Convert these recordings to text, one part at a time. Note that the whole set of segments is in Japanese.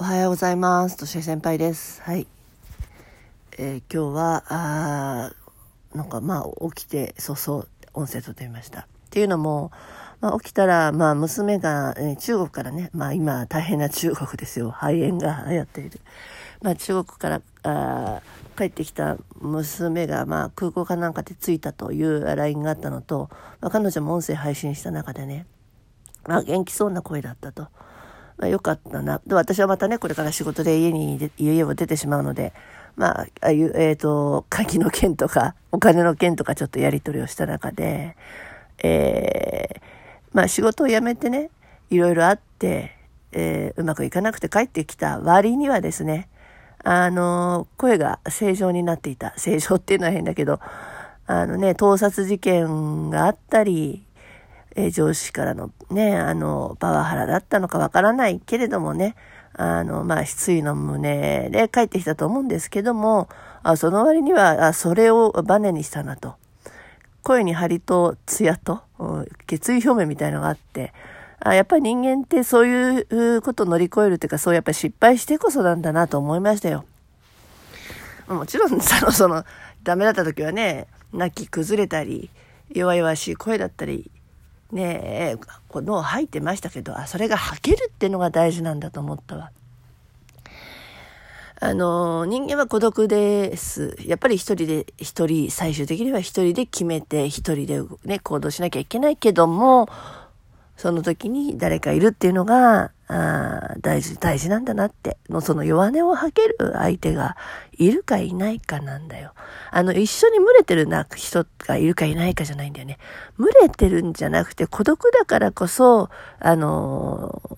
おはようございます。としえ先輩です。はい。えー今日は、あなんかまあ起きて、そうそう、音声撮ってみました。っていうのも、まあ起きたら、まあ娘が、えー中国からね、まあ今大変な中国ですよ。肺炎が流行っている。まあ中国から、あ帰ってきた娘が、まあ空港かなんかで着いたという LINE があったのと、まあ彼女も音声配信した中でね、まあ元気そうな声だったと。まあ、よかったな。で、私はまたね、これから仕事で家に、家を出てしまうので、まあ、ああいう、えっ、と、鍵の件とか、お金の件とかちょっとやり取りをした中で、えーまあ仕事を辞めてね、いろいろあって、えーうまくいかなくて帰ってきた割にはですね、あの、声が正常になっていた。正常っていうのは変だけど、あのね、盗撮事件があったり、え上司からのね、あの、パワハラだったのかわからないけれどもね、あの、まあ、失意の胸で帰ってきたと思うんですけども、あその割には、あそれをバネにしたなと。声に張りと艶と、決意表明みたいのがあって、あやっぱり人間ってそういうことを乗り越えるっていうか、そうやっぱり失敗してこそなんだなと思いましたよ。もちろん、その、その、ダメだった時はね、泣き崩れたり、弱々しい声だったり、ねえ、こう脳吐いてましたけど、あ、それが吐けるっていうのが大事なんだと思ったわ。あの、人間は孤独です。やっぱり一人で、一人、最終的には一人で決めて、一人でね、行動しなきゃいけないけども、その時に誰かいるっていうのが、あ大事、大事なんだなって。のその弱音を吐ける相手がいるかいないかなんだよ。あの、一緒に群れてるな人がいるかいないかじゃないんだよね。群れてるんじゃなくて孤独だからこそ、あのー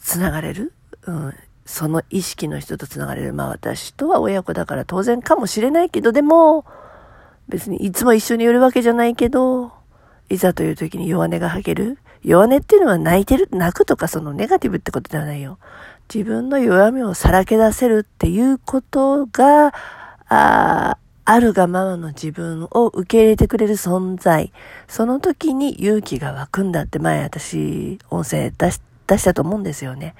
つながれる、うん、その意識の人とつながれる。まあ私とは親子だから当然かもしれないけど、でも、別にいつも一緒にいるわけじゃないけど、いざという時に弱音が吐ける？弱音っていうのは泣いてる、泣くとかそのネガティブってことではないよ。自分の弱みをさらけ出せるっていうことが、あああるがままの自分を受け入れてくれる存在。その時に勇気が湧くんだって前私音声出し出したと思うんですよね。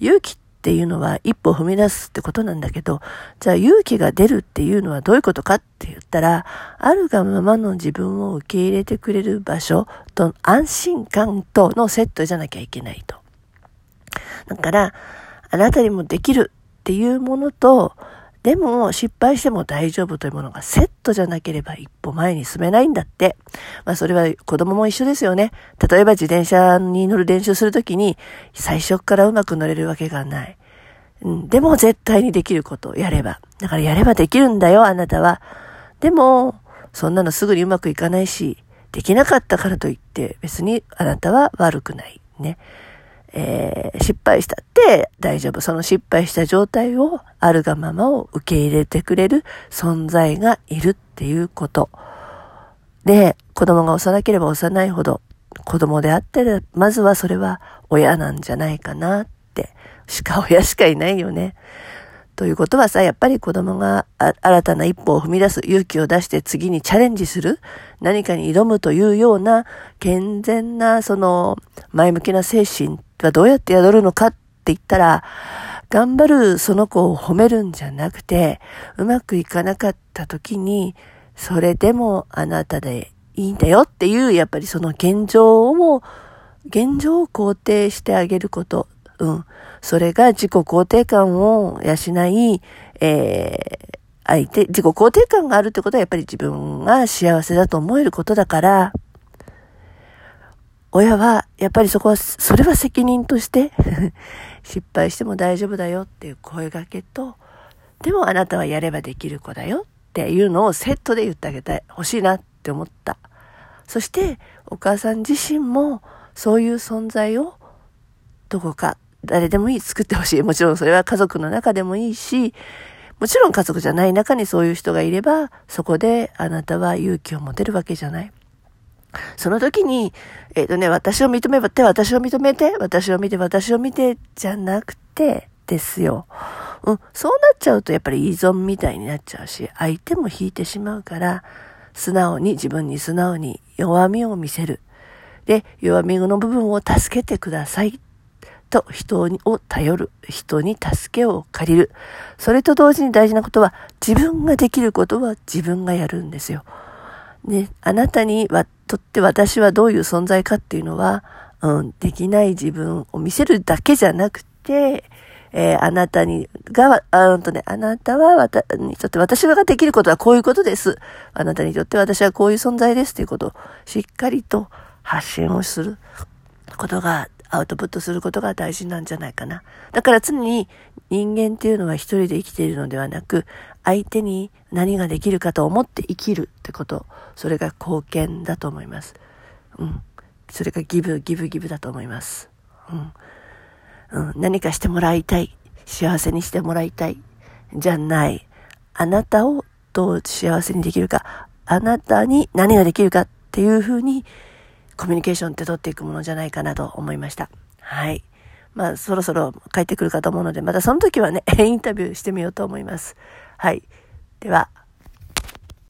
勇気っていうのは一歩踏み出すってことなんだけど、じゃあ勇気が出るっていうのはどういうことかって言ったら、あるがままの自分を受け入れてくれる場所と安心感とのセットじゃなきゃいけないと。だから、あなたにもできるっていうものと、でも失敗しても大丈夫というものがセットじゃなければ一歩前に進めないんだって。まあそれは子供も一緒ですよね。例えば自転車に乗る練習するときに最初からうまく乗れるわけがない。うん、でも絶対にできることをやれば。だからやればできるんだよ、あなたは。でも、そんなのすぐにうまくいかないし、できなかったからといって別にあなたは悪くない。ね。えー失敗したって大丈夫。その失敗した状態をあるがままを受け入れてくれる存在がいるっていうこと。で、子供が幼ければ幼いほど子供であったら、まずはそれは親なんじゃないかなって。しか親しかいないよね。ということはさ、やっぱり子供が新たな一歩を踏み出す勇気を出して次にチャレンジする何かに挑むというような健全なその前向きな精神はどうやって宿るのかって言ったら、頑張るその子を褒めるんじゃなくて、うまくいかなかった時に、それでもあなたでいいんだよっていう、やっぱりその現状をも、現状を肯定してあげること。うん。それが自己肯定感を養い、えー、相手、自己肯定感があるってことはやっぱり自分が幸せだと思えることだから、親は、やっぱりそこは、それは責任として、失敗しても大丈夫だよっていう声掛けと、でもあなたはやればできる子だよっていうのをセットで言ってあげたい、欲しいなって思った。そして、お母さん自身も、そういう存在を、どこか、誰でもいい作ってほしい。もちろんそれは家族の中でもいいし、もちろん家族じゃない中にそういう人がいれば、そこであなたは勇気を持てるわけじゃない。その時に、えっ、とね、私を認めて、私を認めて、私を見て、私を見て、じゃなくて、ですよ。うん、そうなっちゃうとやっぱり依存みたいになっちゃうし、相手も引いてしまうから、素直に、自分に素直に弱みを見せる。で、弱みの部分を助けてください。と人を頼る。人に助けを借りる。それと同時に大事なことは、自分ができることは自分がやるんですよ。ね、あなたにはとって私はどういう存在かっていうのは、うん、できない自分を見せるだけじゃなくて、えー、あなたに、が、あんとね、あなたは私にとって私ができることはこういうことです。あなたにとって私はこういう存在ですということをしっかりと発信をすることが、アウトプットすることが大事なんじゃないかな。だから常に人間っていうのは一人で生きているのではなく、相手に何ができるかと思って生きるってこと、それが貢献だと思います。うん。それがギブ、ギブ、ギブだと思います。うん。うん、何かしてもらいたい。幸せにしてもらいたい。じゃない。あなたをどう幸せにできるか。あなたに何ができるかっていうふうにコミュニケーションって取っていくものじゃないかなと思いました。はい。まあ、そろそろ帰ってくるかと思うので、またその時はね、インタビューしてみようと思います。はい。では、